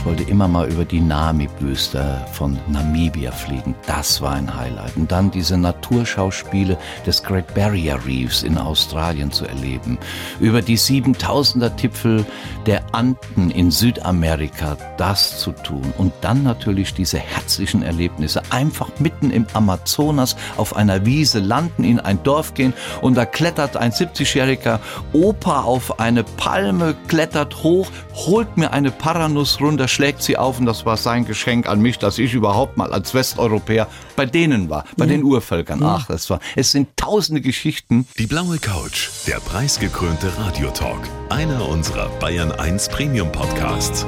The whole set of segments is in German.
Ich wollte immer mal über die Namib-Wüste von Namibia fliegen. Das war ein Highlight. Und dann diese Naturschauspiele des Great Barrier Reefs in Australien zu erleben. Über die 7000er Tipfel der Anden in Südamerika das zu tun. Und dann natürlich diese herzlichen Erlebnisse. Einfach mitten im Amazonas auf einer Wiese landen, in ein Dorf gehen und da klettert ein 70-jähriger Opa auf eine Palme, klettert hoch, holt mir eine Paranuss runter, schlägt sie auf und das war sein Geschenk an mich, dass ich überhaupt mal als Westeuropäer bei denen war, bei ja. den Urvölkern. Ach, das war, es sind tausende Geschichten. Die blaue Couch, der preisgekrönte Radiotalk, einer unserer Bayern 1 Premium Podcasts.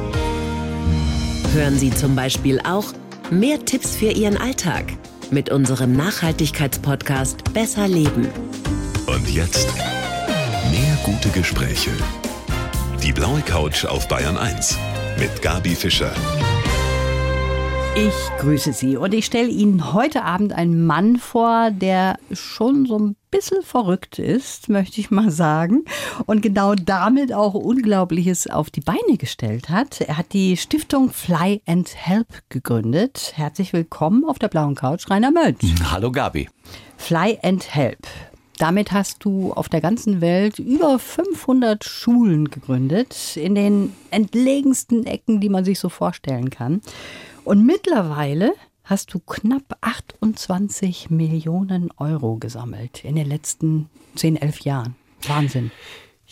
Hören Sie zum Beispiel auch mehr Tipps für Ihren Alltag mit unserem Nachhaltigkeitspodcast Besser Leben. Und jetzt mehr gute Gespräche. Die blaue Couch auf Bayern 1 mit Gabi Fischer. Ich grüße Sie und ich stelle Ihnen heute Abend einen Mann vor, der schon so ein bisschen verrückt ist, möchte ich mal sagen, und genau damit auch Unglaubliches auf die Beine gestellt hat. Er hat die Stiftung Fly and Help gegründet. Herzlich willkommen auf der blauen Couch, Rainer Mölsch. Hallo Gabi. Fly and Help. Damit hast du auf der ganzen Welt über 500 Schulen gegründet, in den entlegensten Ecken, die man sich so vorstellen kann. Und mittlerweile hast du knapp 28 Millionen Euro gesammelt in den letzten 10, 11 Jahren. Wahnsinn.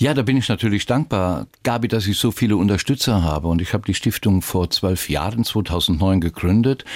Ja, da bin ich natürlich dankbar, Gabi, dass ich so viele Unterstützer habe. Und ich habe die Stiftung vor zwölf Jahren, 2009, gegründet.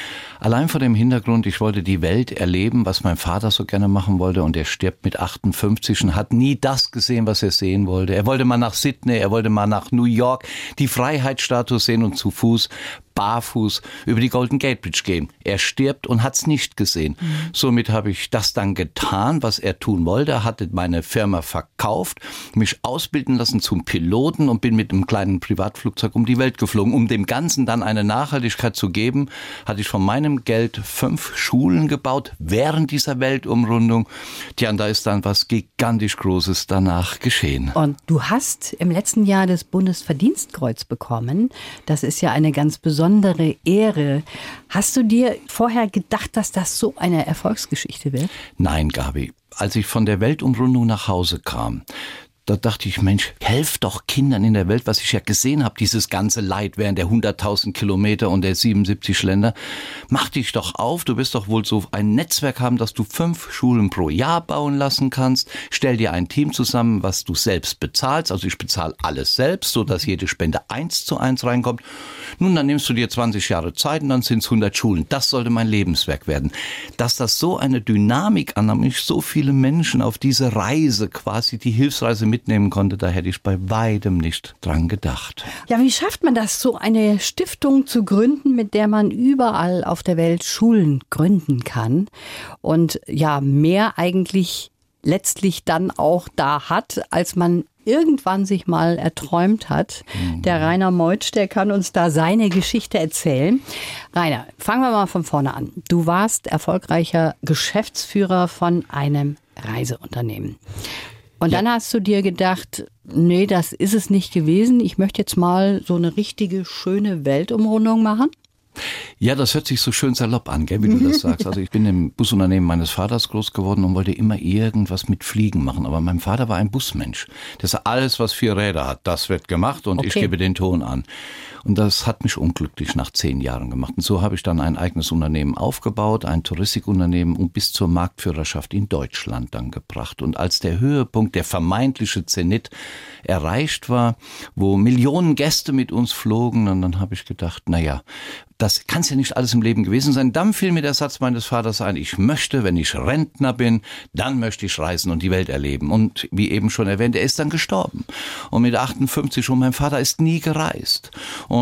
Allein vor dem Hintergrund, ich wollte die Welt erleben, was mein Vater so gerne machen wollte. Und er stirbt mit 58 und hat nie das gesehen, was er sehen wollte. Er wollte mal nach Sydney, er wollte mal nach New York, die Freiheitsstatue sehen und zu Fuß barfuß über die Golden Gate Bridge gehen. Er stirbt und hat's nicht gesehen. Mhm. Somit habe ich das dann getan, was er tun wollte, hatte meine Firma verkauft, mich ausbilden lassen zum Piloten und bin mit einem kleinen Privatflugzeug um die Welt geflogen. Um dem Ganzen dann eine Nachhaltigkeit zu geben, hatte ich von meinem Geld fünf Schulen gebaut während dieser Weltumrundung. Tja, und da ist dann was gigantisch Großes danach geschehen. Und du hast im letzten Jahr das Bundesverdienstkreuz bekommen. Das ist ja eine ganz besondere besondere Ehre. Hast du dir vorher gedacht, dass das so eine Erfolgsgeschichte wird? Nein, Gabi. Als ich von der Weltumrundung nach Hause kam, da dachte ich, Mensch, helf doch Kindern in der Welt, was ich ja gesehen habe, dieses ganze Leid während der 100.000 Kilometer und der 77 Länder. Mach dich doch auf, du wirst doch wohl so ein Netzwerk haben, dass du fünf Schulen pro Jahr bauen lassen kannst. Stell dir ein Team zusammen, was du selbst bezahlst. Also ich bezahle alles selbst, so dass jede Spende eins zu eins reinkommt. Nun, dann nimmst du dir 20 Jahre Zeit und dann sind es 100 Schulen. Das sollte mein Lebenswerk werden. Dass das so eine Dynamik ich so viele Menschen auf diese Reise, quasi die Hilfsreise mitnehmen konnte, da hätte ich bei weitem nicht dran gedacht. Ja, wie schafft man das, so eine Stiftung zu gründen, mit der man überall auf der Welt Schulen gründen kann und ja, mehr eigentlich letztlich dann auch da hat, als man irgendwann sich mal erträumt hat. Mhm. Der Rainer Meutsch, der kann uns da seine Geschichte erzählen. Rainer, fangen wir mal von vorne an. Du warst erfolgreicher Geschäftsführer von einem Reiseunternehmen. Und ja. dann hast du dir gedacht, nee, das ist es nicht gewesen. Ich möchte jetzt mal so eine richtige schöne Weltumrundung machen. Ja, das hört sich so schön salopp an, gell, wie du das sagst. Also ich bin im Busunternehmen meines Vaters groß geworden und wollte immer irgendwas mit Fliegen machen. Aber mein Vater war ein Busmensch. Das ist alles, was vier Räder hat, das wird gemacht und okay. ich gebe den Ton an. Und das hat mich unglücklich nach zehn Jahren gemacht. Und so habe ich dann ein eigenes Unternehmen aufgebaut, ein Touristikunternehmen und bis zur Marktführerschaft in Deutschland dann gebracht. Und als der Höhepunkt, der vermeintliche Zenit erreicht war, wo Millionen Gäste mit uns flogen, und dann habe ich gedacht, na ja, das kann ja nicht alles im Leben gewesen sein. Dann fiel mir der Satz meines Vaters ein, ich möchte, wenn ich Rentner bin, dann möchte ich reisen und die Welt erleben. Und wie eben schon erwähnt, er ist dann gestorben. Und mit 58 schon, mein Vater ist nie gereist. Und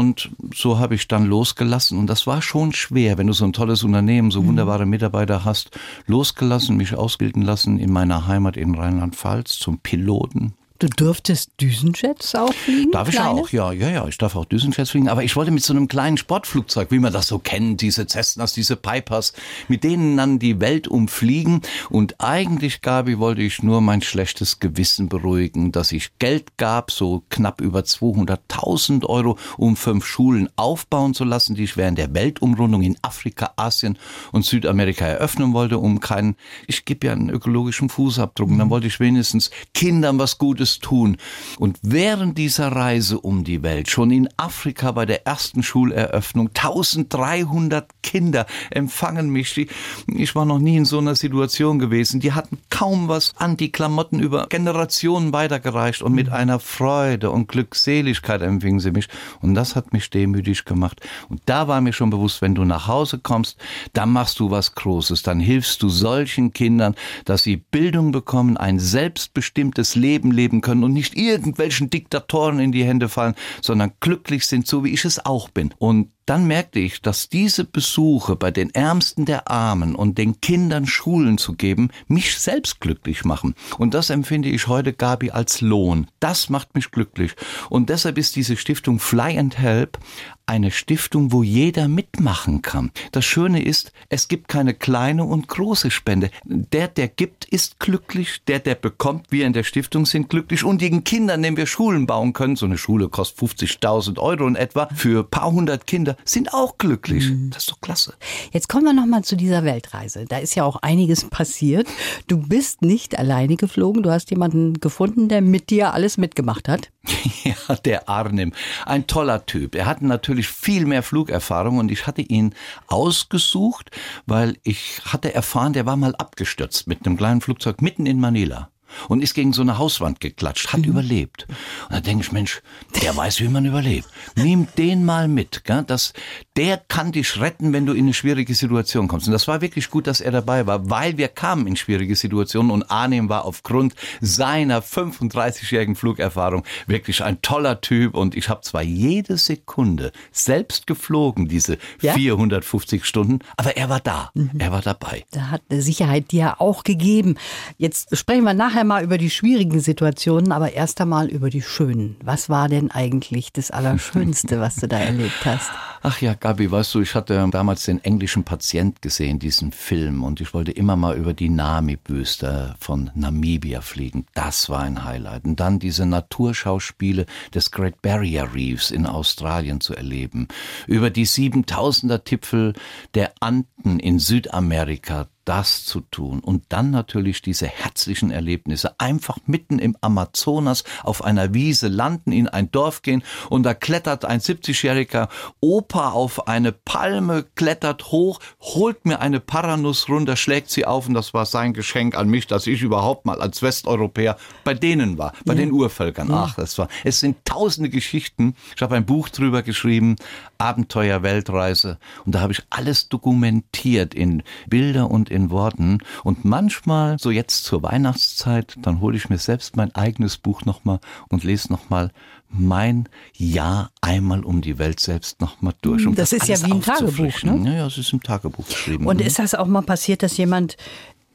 so habe ich dann losgelassen. Und das war schon schwer, wenn du so ein tolles Unternehmen, so mhm. wunderbare Mitarbeiter hast, losgelassen, mich ausbilden lassen in meiner Heimat in Rheinland-Pfalz zum Piloten Du dürftest Düsenjets auch fliegen? Darf ich kleine? auch, ja, ja, ja. Ich darf auch Düsenjets fliegen. Aber ich wollte mit so einem kleinen Sportflugzeug, wie man das so kennt, diese Cessnas, diese Pipers, mit denen dann die Welt umfliegen. Und eigentlich, Gabi, wollte ich nur mein schlechtes Gewissen beruhigen, dass ich Geld gab, so knapp über 200.000 Euro, um fünf Schulen aufbauen zu lassen, die ich während der Weltumrundung in Afrika, Asien und Südamerika eröffnen wollte, um keinen, ich gebe ja einen ökologischen Fußabdruck. Und dann wollte ich wenigstens Kindern was Gutes tun. Und während dieser Reise um die Welt, schon in Afrika bei der ersten Schuleröffnung, 1300 Kinder empfangen mich. Die, ich war noch nie in so einer Situation gewesen. Die hatten kaum was an, die Klamotten über Generationen weitergereicht und mit einer Freude und Glückseligkeit empfingen sie mich. Und das hat mich demütig gemacht. Und da war mir schon bewusst, wenn du nach Hause kommst, dann machst du was Großes. Dann hilfst du solchen Kindern, dass sie Bildung bekommen, ein selbstbestimmtes Leben leben können und nicht irgendwelchen Diktatoren in die Hände fallen, sondern glücklich sind, so wie ich es auch bin. Und dann merkte ich, dass diese Besuche bei den Ärmsten der Armen und den Kindern Schulen zu geben, mich selbst glücklich machen. Und das empfinde ich heute, Gabi, als Lohn. Das macht mich glücklich. Und deshalb ist diese Stiftung Fly and Help eine Stiftung, wo jeder mitmachen kann. Das Schöne ist, es gibt keine kleine und große Spende. Der, der gibt, ist glücklich. Der, der bekommt, wir in der Stiftung sind glücklich. Und den Kindern, denen wir Schulen bauen können, so eine Schule kostet 50.000 Euro in etwa, für ein paar hundert Kinder, sind auch glücklich. Das ist doch klasse. Jetzt kommen wir nochmal zu dieser Weltreise. Da ist ja auch einiges passiert. Du bist nicht alleine geflogen. Du hast jemanden gefunden, der mit dir alles mitgemacht hat. Ja, der Arnim. Ein toller Typ. Er hatte natürlich viel mehr Flugerfahrung und ich hatte ihn ausgesucht, weil ich hatte erfahren, der war mal abgestürzt mit einem kleinen Flugzeug mitten in Manila und ist gegen so eine Hauswand geklatscht, hat überlebt. Und da denke ich, Mensch, der weiß, wie man überlebt. Nimm den mal mit, gell? Das, der kann dich retten, wenn du in eine schwierige Situation kommst. Und das war wirklich gut, dass er dabei war, weil wir kamen in schwierige Situationen und Arnim war aufgrund seiner 35-jährigen Flugerfahrung wirklich ein toller Typ und ich habe zwar jede Sekunde selbst geflogen, diese Ja? 450 Stunden, aber er war da, er war dabei. Da hat eine Sicherheit dir auch gegeben. Jetzt sprechen wir nachher mal über die schwierigen Situationen, aber erst einmal über die schönen. Was war denn eigentlich das Allerschönste, was du da erlebt hast? Ach ja, Gabi, weißt du, ich hatte damals den englischen Patient gesehen, diesen Film, und ich wollte immer mal über die Namib-Wüste von Namibia fliegen. Das war ein Highlight. Und dann diese Naturschauspiele des Great Barrier Reefs in Australien zu erleben. Über die 7000er Tipfel der Anden in Südamerika das zu tun und dann natürlich diese herzlichen Erlebnisse einfach mitten im Amazonas auf einer Wiese landen, in ein Dorf gehen und da klettert ein 70-jähriger Opa auf eine Palme, klettert hoch, holt mir eine Paranuss runter, schlägt sie auf und das war sein Geschenk an mich, dass ich überhaupt mal als Westeuropäer bei denen war, bei den Urvölkern. Ach, das war, es sind tausende Geschichten. Ich habe ein Buch drüber geschrieben, Abenteuer Weltreise und da habe ich alles dokumentiert in Bilder und in Worten und manchmal so jetzt zur Weihnachtszeit, dann hole ich mir selbst mein eigenes Buch nochmal und lese nochmal mein Jahr einmal um die Welt selbst nochmal durch. Um Das ist ja wie ein Tagebuch, ne? Ja, ja, es ist im Tagebuch geschrieben. Und ist das auch mal passiert, dass jemand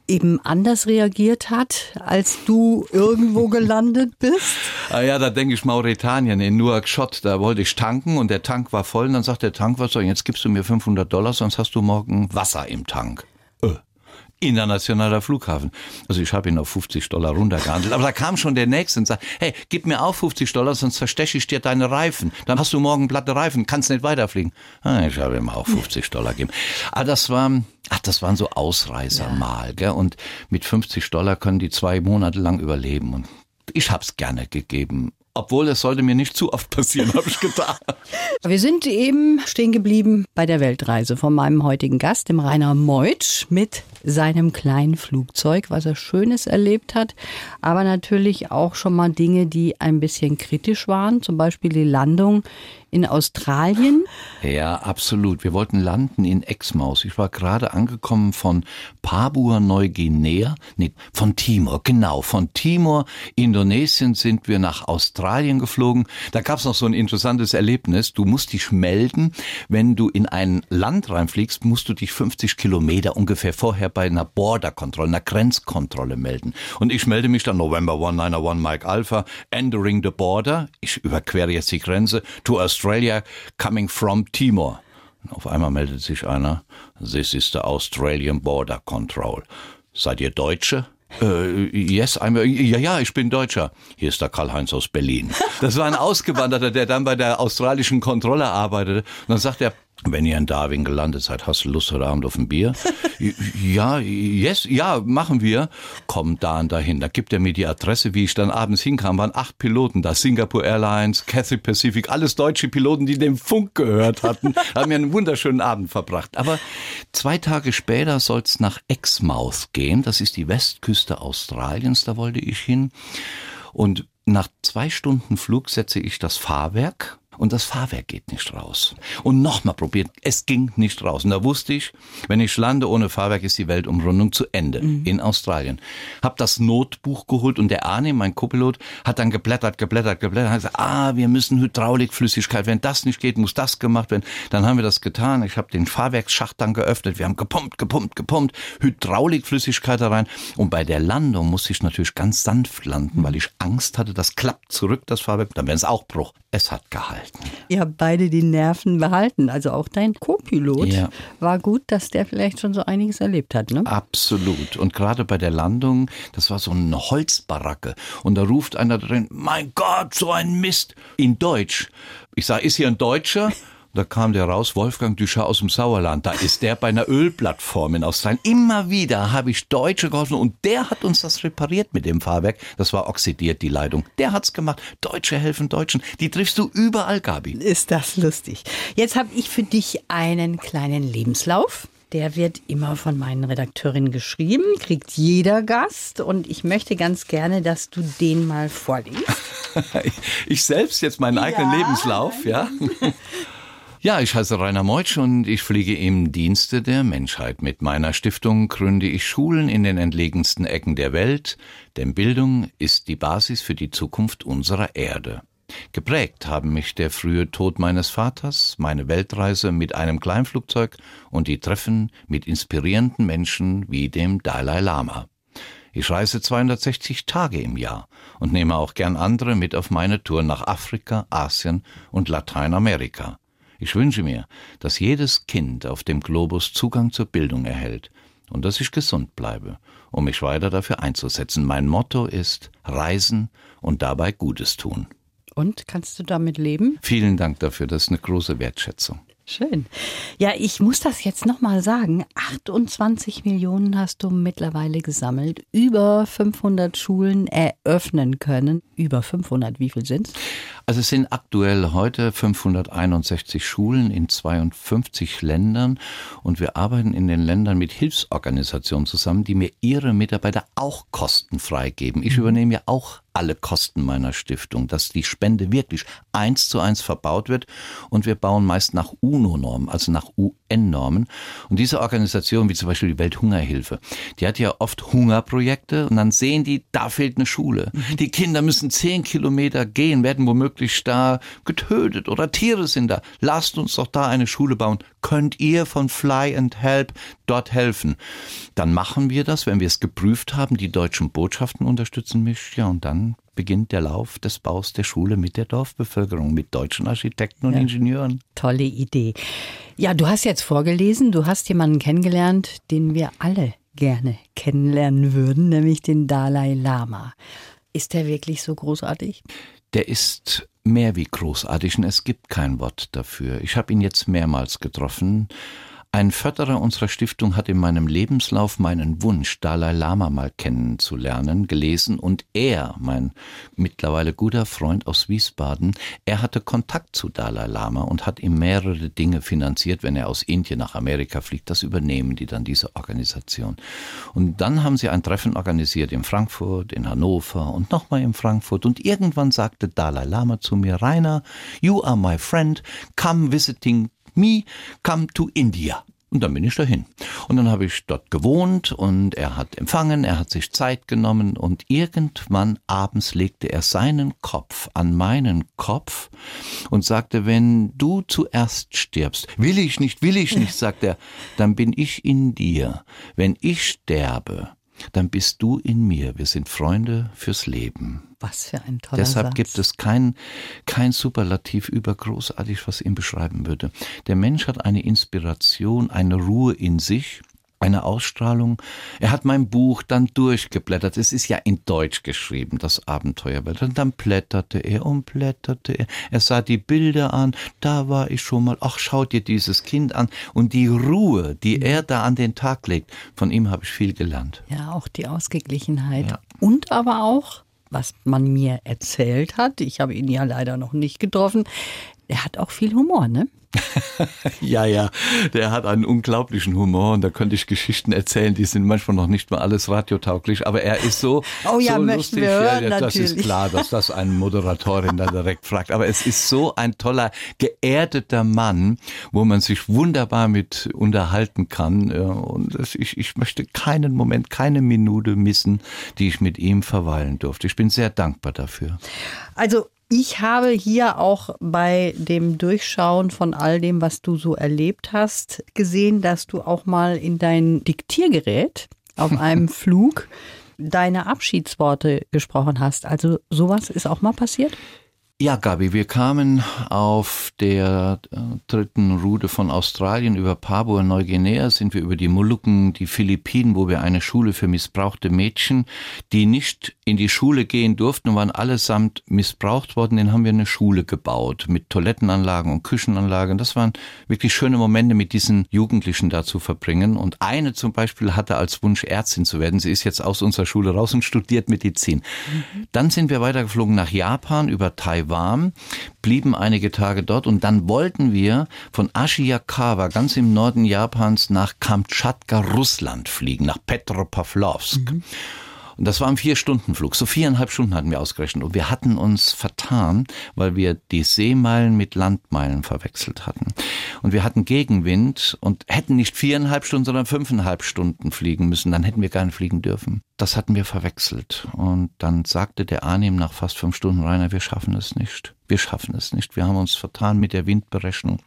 eben anders reagiert hat, als du irgendwo gelandet bist? Ah ja, da denke ich Mauretanien in Nouakchott, da wollte ich tanken und der Tank war voll und dann sagt der Tankwasser, jetzt gibst du mir 500 Dollar, sonst hast du morgen Wasser im Tank. Äh. Internationaler Flughafen. Also ich habe ihn auf 50 Dollar runtergehandelt. Aber da kam schon der Nächste und sagt, hey, gib mir auch 50 Dollar, sonst versteche ich dir deine Reifen. Dann hast du morgen platte Reifen, kannst nicht weiterfliegen. Ah, ich habe ihm auch 50 Dollar gegeben. Aber das war, ach, das waren so Ausreißer mal, gell? Und mit 50 Dollar können die zwei Monate lang überleben. Und ich hab's gerne gegeben. Obwohl es sollte mir nicht zu oft passieren, habe ich gedacht. Wir sind eben stehen geblieben bei der Weltreise von meinem heutigen Gast, dem Rainer Meutsch, mit seinem kleinen Flugzeug, was er Schönes erlebt hat, aber natürlich auch schon mal Dinge, die ein bisschen kritisch waren, zum Beispiel die Landung in Australien. Ja, absolut. Wir wollten landen in Exmaus. Ich war gerade angekommen von Papua Neuguinea, nee, von Timor, genau, von Timor, Indonesien sind wir nach Australien geflogen. Da gab's noch so ein interessantes Erlebnis. Du musst dich melden, wenn du in ein Land reinfliegst, musst du dich 50 Kilometer ungefähr vorher bei einer Border-Kontrolle, einer Grenzkontrolle melden. Und ich melde mich dann November 191 Mike Alpha, entering the border. Ich überquere jetzt die Grenze to Australia, coming from Timor. Auf einmal meldet sich einer, this is the Australian Border Control. Seid ihr Deutsche? Äh, yes, I'm, ja, ja, ich bin Deutscher. Hier ist der Karl-Heinz aus Berlin. Das war ein Ausgewanderter, der dann bei der australischen Kontrolle arbeitete. Und dann sagt er, wenn ihr in Darwin gelandet seid, hast du Lust heute Abend auf ein Bier? ja, yes, ja, machen wir. Kommt da und dahin. Da gibt er mir die Adresse, wie ich dann abends hinkam. Waren acht Piloten da. Singapore Airlines, Cathay Pacific, alles deutsche Piloten, die den Funk gehört hatten. haben mir einen wunderschönen Abend verbracht. Aber zwei Tage später soll es nach Exmouth gehen. Das ist die Westküste Australiens. Da wollte ich hin. Und nach zwei Stunden Flug setze ich das Fahrwerk und das Fahrwerk geht nicht raus. Und nochmal probiert, es ging nicht raus. Und da wusste ich, wenn ich lande ohne Fahrwerk, ist die Weltumrundung zu Ende mhm. in Australien. Hab das Notbuch geholt und der Arne, mein Copilot, hat dann geblättert, geblättert, geblättert, hat gesagt, ah, wir müssen Hydraulikflüssigkeit, wenn das nicht geht, muss das gemacht werden. Dann haben wir das getan. Ich habe den Fahrwerksschacht dann geöffnet. Wir haben gepumpt, gepumpt, gepumpt, Hydraulikflüssigkeit da rein. Und bei der Landung musste ich natürlich ganz sanft landen, weil ich Angst hatte, das klappt zurück, das Fahrwerk, dann wäre es auch Bruch. Es hat gehalten behalten. Ihr habt beide die Nerven behalten. Also auch dein Co-Pilot ja. war gut, dass der vielleicht schon so einiges erlebt hat. Ne? Absolut. Und gerade bei der Landung, das war so eine Holzbaracke. Und da ruft einer drin, mein Gott, so ein Mist. In Deutsch. Ich sage, ist hier ein Deutscher? Da kam der raus, Wolfgang Duchat aus dem Sauerland. Da ist der bei einer Ölplattform in Australien. Immer wieder habe ich Deutsche geholfen und der hat uns das repariert mit dem Fahrwerk. Das war oxidiert, die Leitung. Der hat's gemacht. Deutsche helfen Deutschen. Die triffst du überall, Gabi. Ist das lustig. Jetzt habe ich für dich einen kleinen Lebenslauf. Der wird immer von meinen Redakteurinnen geschrieben, kriegt jeder Gast und ich möchte ganz gerne, dass du den mal vorliest. ich selbst jetzt meinen eigenen ja. Lebenslauf, ja. Ja, ich heiße Rainer Meutsch und ich fliege im Dienste der Menschheit. Mit meiner Stiftung gründe ich Schulen in den entlegensten Ecken der Welt, denn Bildung ist die Basis für die Zukunft unserer Erde. Geprägt haben mich der frühe Tod meines Vaters, meine Weltreise mit einem Kleinflugzeug und die Treffen mit inspirierenden Menschen wie dem Dalai Lama. Ich reise 260 Tage im Jahr und nehme auch gern andere mit auf meine Tour nach Afrika, Asien und Lateinamerika. Ich wünsche mir, dass jedes Kind auf dem Globus Zugang zur Bildung erhält und dass ich gesund bleibe, um mich weiter dafür einzusetzen. Mein Motto ist Reisen und dabei Gutes tun. Und kannst du damit leben? Vielen Dank dafür, das ist eine große Wertschätzung. Schön. Ja, ich muss das jetzt nochmal sagen. 28 Millionen hast du mittlerweile gesammelt. Über 500 Schulen eröffnen können. Über 500, wie viel sind es? Also es sind aktuell heute 561 Schulen in 52 Ländern und wir arbeiten in den Ländern mit Hilfsorganisationen zusammen, die mir ihre Mitarbeiter auch kostenfrei geben. Ich mhm. übernehme ja auch alle Kosten meiner Stiftung, dass die Spende wirklich eins zu eins verbaut wird und wir bauen meist nach UNO-Normen, also nach UN-Normen. Und diese Organisation, wie zum Beispiel die Welthungerhilfe, die hat ja oft Hungerprojekte und dann sehen die, da fehlt eine Schule. Mhm. Die Kinder müssen zehn Kilometer gehen, werden womöglich da getötet oder Tiere sind da. Lasst uns doch da eine Schule bauen. Könnt ihr von Fly and Help dort helfen? Dann machen wir das, wenn wir es geprüft haben. Die deutschen Botschaften unterstützen mich, ja, und dann beginnt der Lauf des Baus der Schule mit der Dorfbevölkerung, mit deutschen Architekten und ja. Ingenieuren. Tolle Idee. Ja, du hast jetzt vorgelesen, du hast jemanden kennengelernt, den wir alle gerne kennenlernen würden, nämlich den Dalai Lama. Ist der wirklich so großartig? Der ist mehr wie großartig und es gibt kein Wort dafür. Ich habe ihn jetzt mehrmals getroffen ein Förderer unserer Stiftung hat in meinem Lebenslauf meinen Wunsch, Dalai Lama mal kennenzulernen, gelesen und er, mein mittlerweile guter Freund aus Wiesbaden, er hatte Kontakt zu Dalai Lama und hat ihm mehrere Dinge finanziert, wenn er aus Indien nach Amerika fliegt. Das übernehmen die dann, diese Organisation. Und dann haben sie ein Treffen organisiert in Frankfurt, in Hannover und nochmal in Frankfurt und irgendwann sagte Dalai Lama zu mir, Rainer, you are my friend, come visiting me come to India. Und dann bin ich dahin. Und dann habe ich dort gewohnt und er hat empfangen, er hat sich Zeit genommen und irgendwann abends legte er seinen Kopf an meinen Kopf und sagte, wenn du zuerst stirbst, will ich nicht, will ich nicht, sagt er, dann bin ich in dir. Wenn ich sterbe, dann bist du in mir. Wir sind Freunde fürs Leben. Was für ein toller Deshalb Satz. gibt es kein, kein Superlativ über großartig, was ihn beschreiben würde. Der Mensch hat eine Inspiration, eine Ruhe in sich, eine Ausstrahlung. Er hat mein Buch dann durchgeblättert. Es ist ja in Deutsch geschrieben, das Abenteuerwelt. Und dann blätterte er und blätterte er. Er sah die Bilder an. Da war ich schon mal. Ach, schau dir dieses Kind an. Und die Ruhe, die er da an den Tag legt, von ihm habe ich viel gelernt. Ja, auch die Ausgeglichenheit. Ja. Und aber auch, was man mir erzählt hat, ich habe ihn ja leider noch nicht getroffen, er hat auch viel Humor, ne? Ja, ja, der hat einen unglaublichen Humor und da könnte ich Geschichten erzählen, die sind manchmal noch nicht mal alles radiotauglich, aber er ist so, Oh ja, so lustig. hören, ja, das ist natürlich. klar, dass das eine Moderatorin dann direkt fragt, aber es ist so ein toller, geerdeter Mann, wo man sich wunderbar mit unterhalten kann und ich, ich möchte keinen Moment, keine Minute missen, die ich mit ihm verweilen durfte. Ich bin sehr dankbar dafür. Also ich habe hier auch bei dem Durchschauen von all dem, was du so erlebt hast, gesehen, dass du auch mal in dein Diktiergerät auf einem Flug deine Abschiedsworte gesprochen hast. Also sowas ist auch mal passiert? Ja, Gabi, wir kamen auf der äh, dritten Route von Australien über Papua-Neuguinea, sind wir über die Molukken, die Philippinen, wo wir eine Schule für missbrauchte Mädchen, die nicht in die Schule gehen durften und waren allesamt missbraucht worden, den haben wir eine Schule gebaut mit Toilettenanlagen und Küchenanlagen. Das waren wirklich schöne Momente mit diesen Jugendlichen da zu verbringen. Und eine zum Beispiel hatte als Wunsch Ärztin zu werden. Sie ist jetzt aus unserer Schule raus und studiert Medizin. Dann sind wir weitergeflogen nach Japan über Taiwan, blieben einige Tage dort und dann wollten wir von Ashiyakawa ganz im Norden Japans nach Kamtschatka, Russland fliegen, nach Petropavlovsk. Und das war ein Vier-Stunden-Flug. So viereinhalb Stunden hatten wir ausgerechnet. Und wir hatten uns vertan, weil wir die Seemeilen mit Landmeilen verwechselt hatten. Und wir hatten Gegenwind und hätten nicht viereinhalb Stunden, sondern fünfeinhalb Stunden fliegen müssen. Dann hätten wir gar nicht fliegen dürfen. Das hatten wir verwechselt. Und dann sagte der Arnim nach fast fünf Stunden, Rainer, wir schaffen es nicht. Wir schaffen es nicht. Wir haben uns vertan mit der Windberechnung.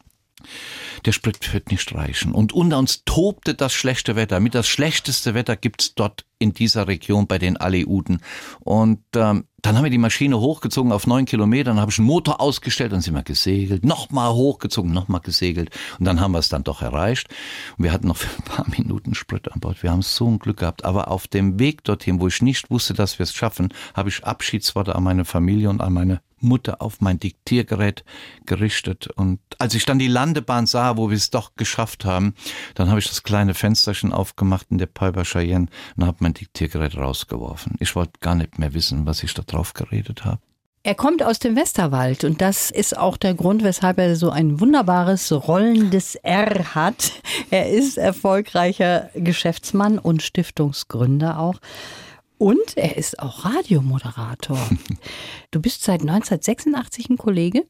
Der Sprit wird nicht reichen. Und unter uns tobte das schlechte Wetter. Mit das schlechteste Wetter gibt's dort in dieser Region bei den Aleuten. Und ähm, dann haben wir die Maschine hochgezogen auf neun Kilometer, dann habe ich einen Motor ausgestellt, dann sind wir gesegelt, nochmal hochgezogen, nochmal gesegelt und dann haben wir es dann doch erreicht. Und wir hatten noch für ein paar Minuten Sprit an Bord. Wir haben so ein Glück gehabt. Aber auf dem Weg dorthin, wo ich nicht wusste, dass wir es schaffen, habe ich Abschiedsworte an meine Familie und an meine Mutter auf mein Diktiergerät gerichtet. Und als ich dann die Landebahn sah, wo wir es doch geschafft haben, dann habe ich das kleine Fensterchen aufgemacht in der Piper Cheyenne und habe mein Diktiergerät rausgeworfen. Ich wollte gar nicht mehr wissen, was ich da drauf geredet habe. Er kommt aus dem Westerwald und das ist auch der Grund, weshalb er so ein wunderbares rollendes R hat. Er ist erfolgreicher Geschäftsmann und Stiftungsgründer auch. Und er ist auch Radiomoderator. Du bist seit 1986 ein Kollege?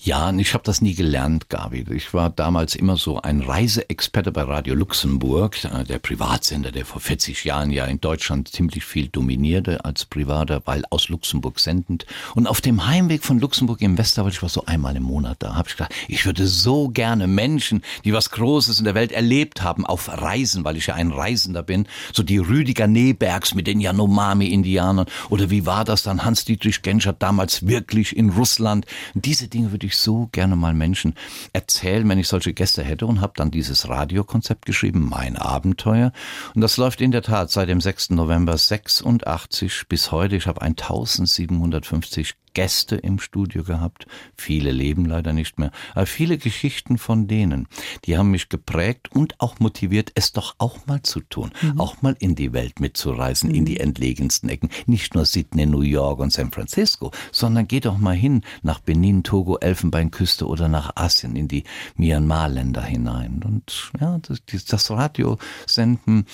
Ja, und ich habe das nie gelernt, Gabi. Ich war damals immer so ein Reiseexperte bei Radio Luxemburg, äh, der Privatsender, der vor 40 Jahren ja in Deutschland ziemlich viel dominierte als Privater, weil aus Luxemburg sendend. Und auf dem Heimweg von Luxemburg im Westerwald, ich war so einmal im Monat da, habe ich gedacht, ich würde so gerne Menschen, die was Großes in der Welt erlebt haben, auf Reisen, weil ich ja ein Reisender bin, so die Rüdiger Nebergs mit den Yanomami-Indianern oder wie war das dann Hans-Dietrich Genscher damals wirklich in Russland. Diese Dinge würde ich so gerne mal Menschen erzählen, wenn ich solche Gäste hätte und habe dann dieses Radiokonzept geschrieben, Mein Abenteuer. Und das läuft in der Tat seit dem 6. November 86 bis heute. Ich habe 1750 Gäste im Studio gehabt. Viele leben leider nicht mehr. Aber viele Geschichten von denen, die haben mich geprägt und auch motiviert, es doch auch mal zu tun. Auch mal in die Welt mitzureisen, in die entlegensten Ecken. Nicht nur Sydney, New York und San Francisco, sondern geh doch mal hin nach Benin, Togo, Elfenbeinküste oder nach Asien, in die Myanmar-Länder hinein. Und ja, das, das Radiosenden,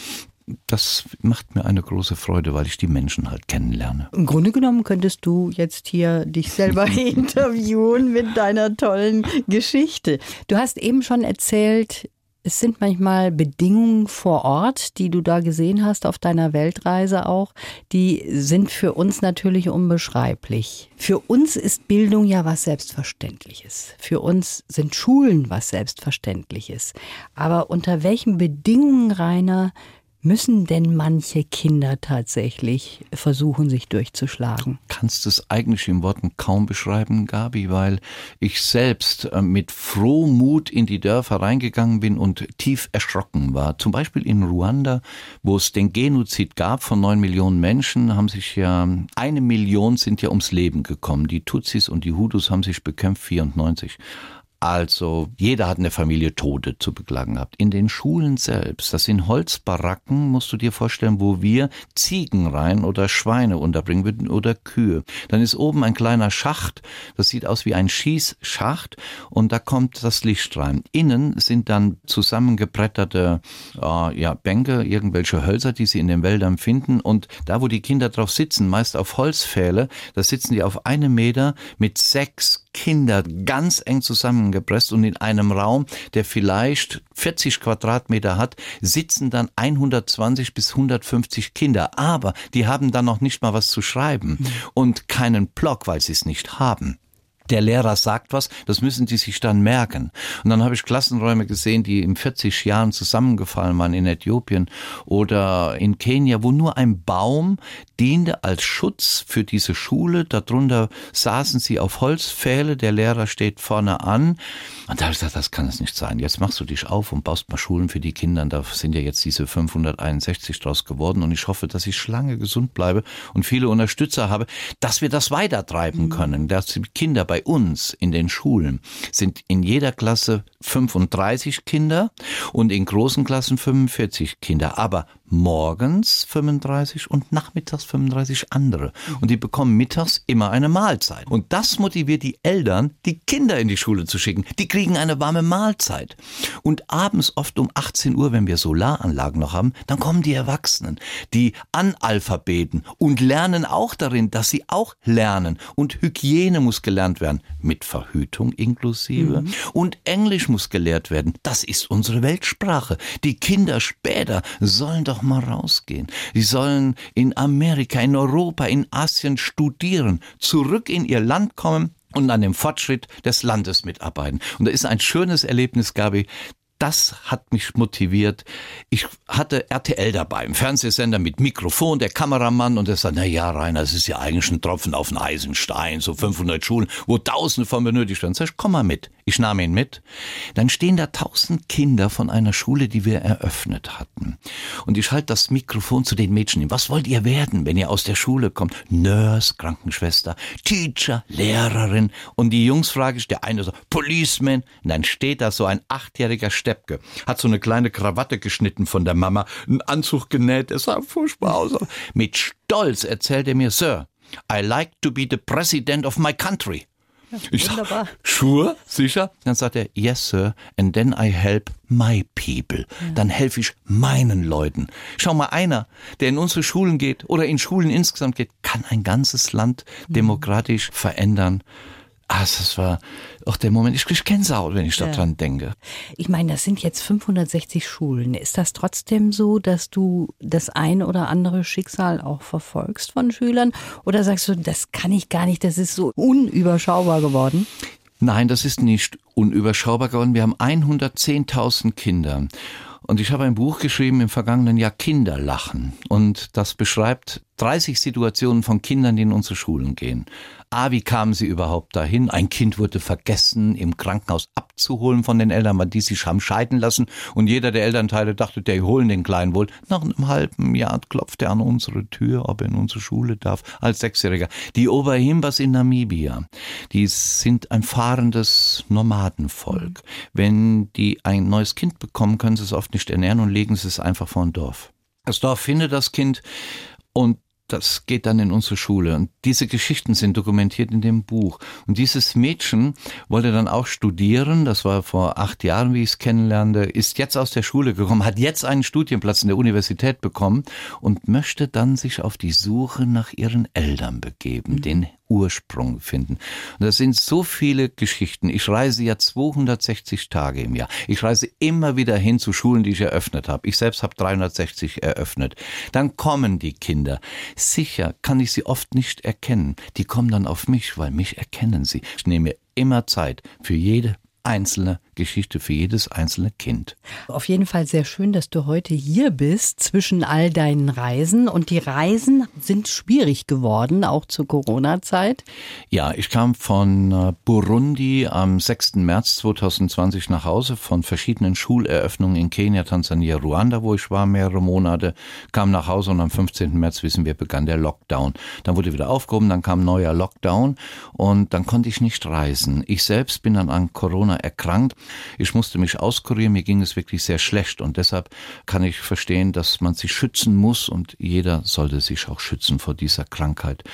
das macht mir eine große Freude, weil ich die Menschen halt kennenlerne. Im Grunde genommen könntest du jetzt hier dich selber interviewen mit deiner tollen Geschichte. Du hast eben schon erzählt, es sind manchmal Bedingungen vor Ort, die du da gesehen hast auf deiner Weltreise auch, die sind für uns natürlich unbeschreiblich. Für uns ist Bildung ja was Selbstverständliches. Für uns sind Schulen was Selbstverständliches. Aber unter welchen Bedingungen, Rainer, Müssen denn manche Kinder tatsächlich versuchen, sich durchzuschlagen? Du kannst es eigentlich in Worten kaum beschreiben, Gabi, weil ich selbst äh, mit Frohmut in die Dörfer reingegangen bin und tief erschrocken war. Zum Beispiel in Ruanda, wo es den Genozid gab von neun Millionen Menschen, haben sich ja, eine Million sind ja ums Leben gekommen. Die Tutsis und die Hutus haben sich bekämpft, 94. Also jeder hat in der Familie Tode zu beklagen gehabt. In den Schulen selbst, das sind Holzbaracken, musst du dir vorstellen, wo wir Ziegen rein oder Schweine unterbringen würden oder Kühe. Dann ist oben ein kleiner Schacht, das sieht aus wie ein Schießschacht und da kommt das Licht rein. Innen sind dann zusammengebretterte äh, ja, Bänke, irgendwelche Hölzer, die sie in den Wäldern finden und da, wo die Kinder drauf sitzen, meist auf Holzpfähle, da sitzen die auf einem Meter mit sechs Kinder ganz eng zusammengepresst und in einem Raum, der vielleicht 40 Quadratmeter hat, sitzen dann 120 bis 150 Kinder. Aber die haben dann noch nicht mal was zu schreiben und keinen Block, weil sie es nicht haben der Lehrer sagt was, das müssen die sich dann merken. Und dann habe ich Klassenräume gesehen, die in 40 Jahren zusammengefallen waren in Äthiopien oder in Kenia, wo nur ein Baum diente als Schutz für diese Schule. Darunter saßen sie auf Holzpfähle, der Lehrer steht vorne an. Und da habe ich gesagt, das kann es nicht sein. Jetzt machst du dich auf und baust mal Schulen für die Kinder. Und da sind ja jetzt diese 561 draus geworden. Und ich hoffe, dass ich lange gesund bleibe und viele Unterstützer habe, dass wir das weitertreiben mhm. können, dass die Kinder bei uns in den Schulen sind in jeder Klasse 35 Kinder und in großen Klassen 45 Kinder. Aber morgens 35 und nachmittags 35 andere. Und die bekommen mittags immer eine Mahlzeit. Und das motiviert die Eltern, die Kinder in die Schule zu schicken. Die kriegen eine warme Mahlzeit. Und abends oft um 18 Uhr, wenn wir Solaranlagen noch haben, dann kommen die Erwachsenen, die Analphabeten und lernen auch darin, dass sie auch lernen. Und Hygiene muss gelernt werden, mit Verhütung inklusive. Mhm. Und Englisch muss gelehrt werden. Das ist unsere Weltsprache. Die Kinder später sollen doch doch mal rausgehen. Sie sollen in Amerika, in Europa, in Asien studieren, zurück in ihr Land kommen und an dem Fortschritt des Landes mitarbeiten. Und da ist ein schönes Erlebnis, Gabi, das hat mich motiviert. Ich hatte RTL dabei, im Fernsehsender mit Mikrofon, der Kameramann und er sagt, na ja, Rainer, das ist ja eigentlich ein Tropfen auf den Eisenstein, so 500 Schulen, wo Tausende von benötigt werden. Sag ich, komm mal mit. Ich nahm ihn mit. Dann stehen da tausend Kinder von einer Schule, die wir eröffnet hatten. Und ich halte das Mikrofon zu den Mädchen. Was wollt ihr werden, wenn ihr aus der Schule kommt? Nurse, Krankenschwester, Teacher, Lehrerin. Und die Jungs frage ich, der eine sagt, Policeman. Und dann steht da so ein achtjähriger Steppke, hat so eine kleine Krawatte geschnitten von der Mama, einen Anzug genäht, es sah furchtbar aus. Mit Stolz erzählt er mir, Sir, I like to be the president of my country. Ja, ich sag, sure, sicher? Dann sagt er, yes, sir, and then I help my people. Ja. Dann helfe ich meinen Leuten. Schau mal, einer, der in unsere Schulen geht oder in Schulen insgesamt geht, kann ein ganzes Land mhm. demokratisch verändern. Ah, das war auch der Moment, ich kriege Gänsehaut, wenn ich ja. daran denke. Ich meine, das sind jetzt 560 Schulen. Ist das trotzdem so, dass du das ein oder andere Schicksal auch verfolgst von Schülern? Oder sagst du, das kann ich gar nicht, das ist so unüberschaubar geworden? Nein, das ist nicht unüberschaubar geworden. Wir haben 110.000 Kinder. Und ich habe ein Buch geschrieben im vergangenen Jahr Kinderlachen. Und das beschreibt 30 Situationen von Kindern, die in unsere Schulen gehen. Ah, wie kamen sie überhaupt dahin? Ein Kind wurde vergessen, im Krankenhaus abzuholen von den Eltern, weil die sich haben scheiden lassen. Und jeder der Elternteile dachte, der holen den Kleinen wohl. Nach einem halben Jahr klopft er an unsere Tür, ob er in unsere Schule darf, als Sechsjähriger. Die Oberhimbas in Namibia, die sind ein fahrendes Nomadenvolk. Wenn die ein neues Kind bekommen, können sie es oft nicht ernähren und legen sie es einfach vor ein Dorf. Das Dorf findet das Kind und das geht dann in unsere Schule. Und diese Geschichten sind dokumentiert in dem Buch. Und dieses Mädchen wollte dann auch studieren. Das war vor acht Jahren, wie ich es kennenlernte. Ist jetzt aus der Schule gekommen, hat jetzt einen Studienplatz in der Universität bekommen und möchte dann sich auf die Suche nach ihren Eltern begeben. Mhm. Den Ursprung finden. Und das sind so viele Geschichten. Ich reise ja 260 Tage im Jahr. Ich reise immer wieder hin zu Schulen, die ich eröffnet habe. Ich selbst habe 360 eröffnet. Dann kommen die Kinder. Sicher kann ich sie oft nicht erkennen. Die kommen dann auf mich, weil mich erkennen sie. Ich nehme immer Zeit für jede einzelne Geschichte für jedes einzelne Kind. Auf jeden Fall sehr schön, dass du heute hier bist zwischen all deinen Reisen. Und die Reisen sind schwierig geworden, auch zur Corona-Zeit. Ja, ich kam von äh, Burundi am 6. März 2020 nach Hause von verschiedenen Schuleröffnungen in Kenia, Tansania, Ruanda, wo ich war mehrere Monate, kam nach Hause und am 15. März, wissen wir, begann der Lockdown. Dann wurde wieder aufgehoben, dann kam ein neuer Lockdown und dann konnte ich nicht reisen. Ich selbst bin dann an Corona erkrankt. Ich musste mich auskurieren, mir ging es wirklich sehr schlecht und deshalb kann ich verstehen, dass man sich schützen muss und jeder sollte sich auch schützen vor dieser Krankheit.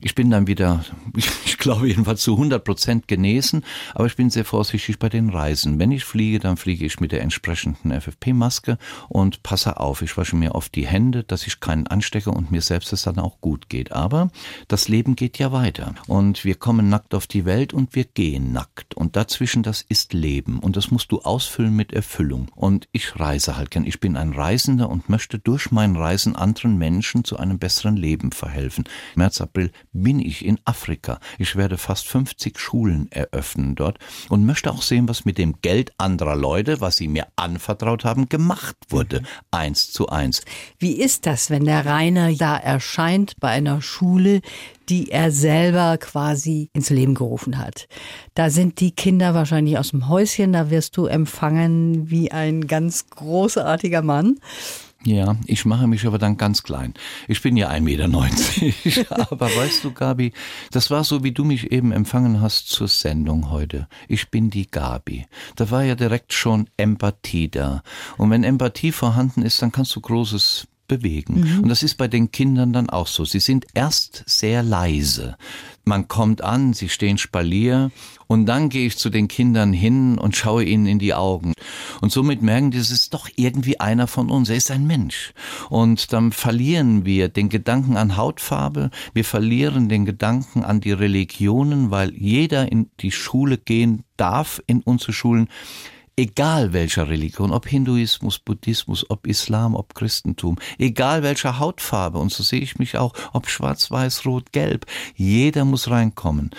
Ich bin dann wieder, ich glaube jedenfalls zu 100 Prozent genesen, aber ich bin sehr vorsichtig bei den Reisen. Wenn ich fliege, dann fliege ich mit der entsprechenden FFP-Maske und passe auf. Ich wasche mir oft die Hände, dass ich keinen anstecke und mir selbst es dann auch gut geht. Aber das Leben geht ja weiter und wir kommen nackt auf die Welt und wir gehen nackt und dazwischen das ist Leben und das musst du ausfüllen mit Erfüllung. Und ich reise halt gern. Ich bin ein Reisender und möchte durch mein Reisen anderen Menschen zu einem besseren Leben verhelfen. März, April bin ich in Afrika. Ich werde fast 50 Schulen eröffnen dort und möchte auch sehen, was mit dem Geld anderer Leute, was sie mir anvertraut haben, gemacht wurde. Mhm. Eins zu eins. Wie ist das, wenn der Rainer da erscheint bei einer Schule, die er selber quasi ins Leben gerufen hat. Da sind die Kinder wahrscheinlich aus dem Häuschen, da wirst du empfangen wie ein ganz großartiger Mann. Ja, ich mache mich aber dann ganz klein. Ich bin ja 1,90 Meter. aber weißt du, Gabi, das war so, wie du mich eben empfangen hast zur Sendung heute. Ich bin die Gabi. Da war ja direkt schon Empathie da. Und wenn Empathie vorhanden ist, dann kannst du Großes bewegen. Mhm. Und das ist bei den Kindern dann auch so. Sie sind erst sehr leise. Man kommt an, sie stehen Spalier und dann gehe ich zu den Kindern hin und schaue ihnen in die Augen. Und somit merken die, es ist doch irgendwie einer von uns, er ist ein Mensch. Und dann verlieren wir den Gedanken an Hautfarbe, wir verlieren den Gedanken an die Religionen, weil jeder in die Schule gehen darf, in unsere Schulen, egal welcher Religion, ob Hinduismus, Buddhismus, ob Islam, ob Christentum, egal welcher Hautfarbe, und so sehe ich mich auch, ob schwarz, weiß, rot, gelb, jeder muss reinkommen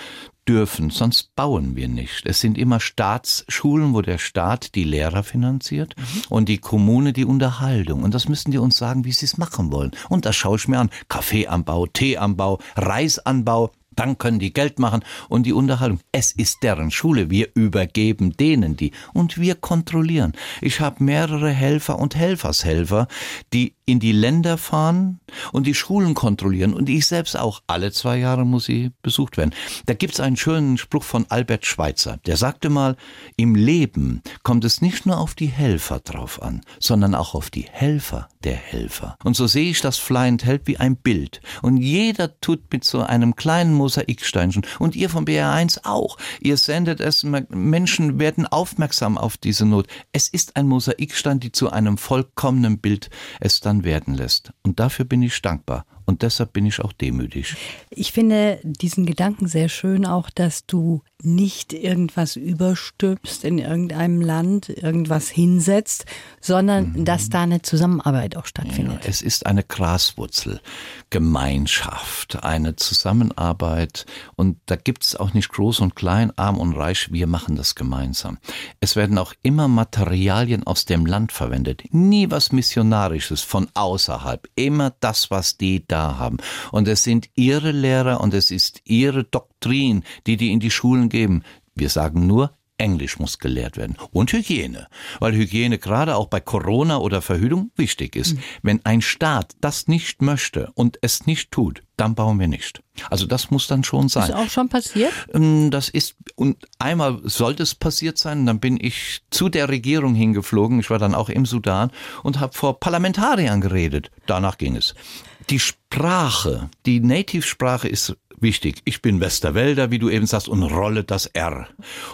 dürfen, sonst bauen wir nicht. Es sind immer Staatsschulen, wo der Staat die Lehrer finanziert mhm. und die Kommune die Unterhaltung. Und das müssen die uns sagen, wie sie es machen wollen. Und das schaue ich mir an. Kaffeeanbau, Teeanbau, Reisanbau, dann können die Geld machen und die Unterhaltung. Es ist deren Schule. Wir übergeben denen die und wir kontrollieren. Ich habe mehrere Helfer und Helfershelfer, die in die Länder fahren und die Schulen kontrollieren. Und ich selbst auch. Alle zwei Jahre muss sie besucht werden. Da gibt's einen schönen Spruch von Albert Schweitzer. Der sagte mal, im Leben kommt es nicht nur auf die Helfer drauf an, sondern auch auf die Helfer der Helfer. Und so sehe ich das Flyend Help wie ein Bild. Und jeder tut mit so einem kleinen Mosaiksteinchen. Und ihr vom BR1 auch. Ihr sendet es, Menschen werden aufmerksam auf diese Not. Es ist ein Mosaikstein, die zu einem vollkommenen Bild es dann werden lässt. Und dafür bin ich dankbar. Und deshalb bin ich auch demütig. Ich finde diesen Gedanken sehr schön auch, dass du nicht irgendwas überstülpst in irgendeinem Land, irgendwas hinsetzt, sondern mhm. dass da eine Zusammenarbeit auch stattfindet. Ja, es ist eine Graswurzelgemeinschaft, eine Zusammenarbeit und da gibt es auch nicht groß und klein, arm und reich, wir machen das gemeinsam. Es werden auch immer Materialien aus dem Land verwendet, nie was Missionarisches von außerhalb, immer das, was die da haben. Und es sind ihre Lehrer und es ist ihre Doktrin, die die in die Schulen geben. Wir sagen nur, Englisch muss gelehrt werden und Hygiene, weil Hygiene gerade auch bei Corona oder Verhütung wichtig ist. Mhm. Wenn ein Staat das nicht möchte und es nicht tut, dann bauen wir nicht. Also das muss dann schon sein. Ist auch schon passiert? Ähm, das ist und einmal sollte es passiert sein, dann bin ich zu der Regierung hingeflogen. Ich war dann auch im Sudan und habe vor Parlamentariern geredet. Danach ging es. Die Sprache, die Native-Sprache ist wichtig. Ich bin Westerwälder, wie du eben sagst, und rolle das R.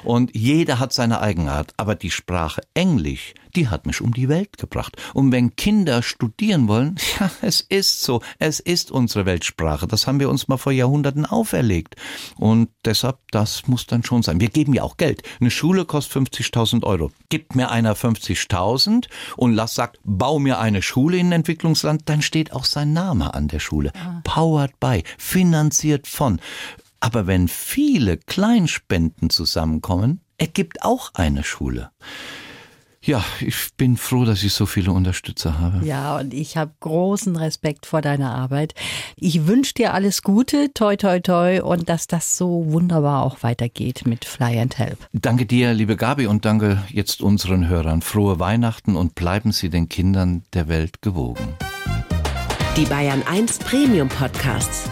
Und jeder hat seine Eigenart. Aber die Sprache Englisch, die hat mich um die Welt gebracht. Und wenn Kinder studieren wollen, ja, es ist so, es ist unsere Weltsprache. Das haben wir uns mal vor Jahrhunderten auferlegt. Und deshalb, das muss dann schon sein. Wir geben ja auch Geld. Eine Schule kostet 50.000 Euro. Gibt mir einer 50.000 und lass sagt, bau mir eine Schule in Entwicklungsland, dann steht auch sein Name an der Schule. Ah. Powered by, finanziert von. Aber wenn viele Kleinspenden zusammenkommen, ergibt auch eine Schule. Ja, ich bin froh, dass ich so viele Unterstützer habe. Ja, und ich habe großen Respekt vor deiner Arbeit. Ich wünsche dir alles Gute, toi, toi, toi, und dass das so wunderbar auch weitergeht mit Fly and Help. Danke dir, liebe Gabi, und danke jetzt unseren Hörern. Frohe Weihnachten und bleiben Sie den Kindern der Welt gewogen. Die Bayern 1 Premium Podcasts.